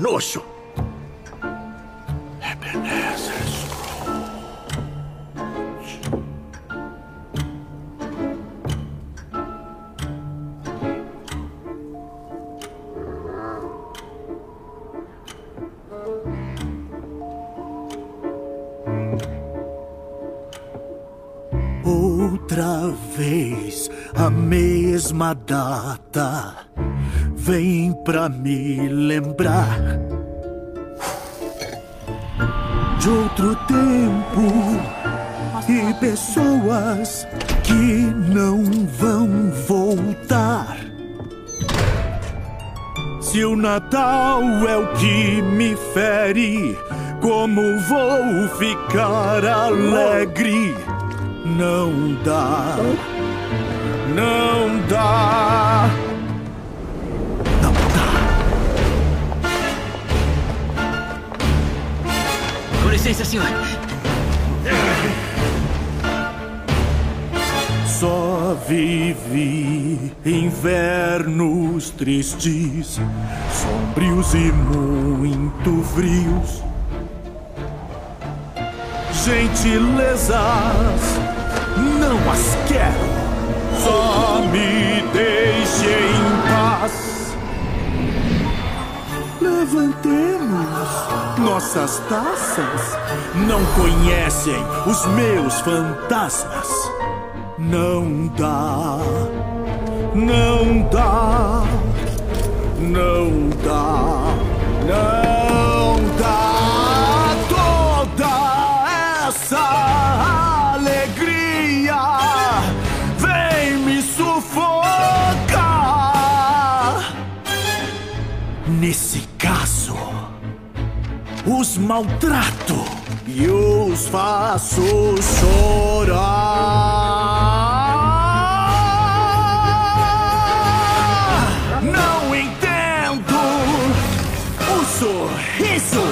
nojo. Ebenezer Outra vez a mesma data vem pra me lembrar de outro tempo e pessoas que não vão voltar. Se o Natal é o que me fere, como vou ficar alegre? Não dá. Não licença, senhor. Só vivi invernos tristes, sombrios e muito frios. Gentilezas, não as quero, só me nossas taças, não conhecem os meus fantasmas. Não dá, não dá, não dá, não dá toda essa alegria vem me sufocar. Nesse caso, os maltrato e os faço chorar. Não entendo os sorrisos,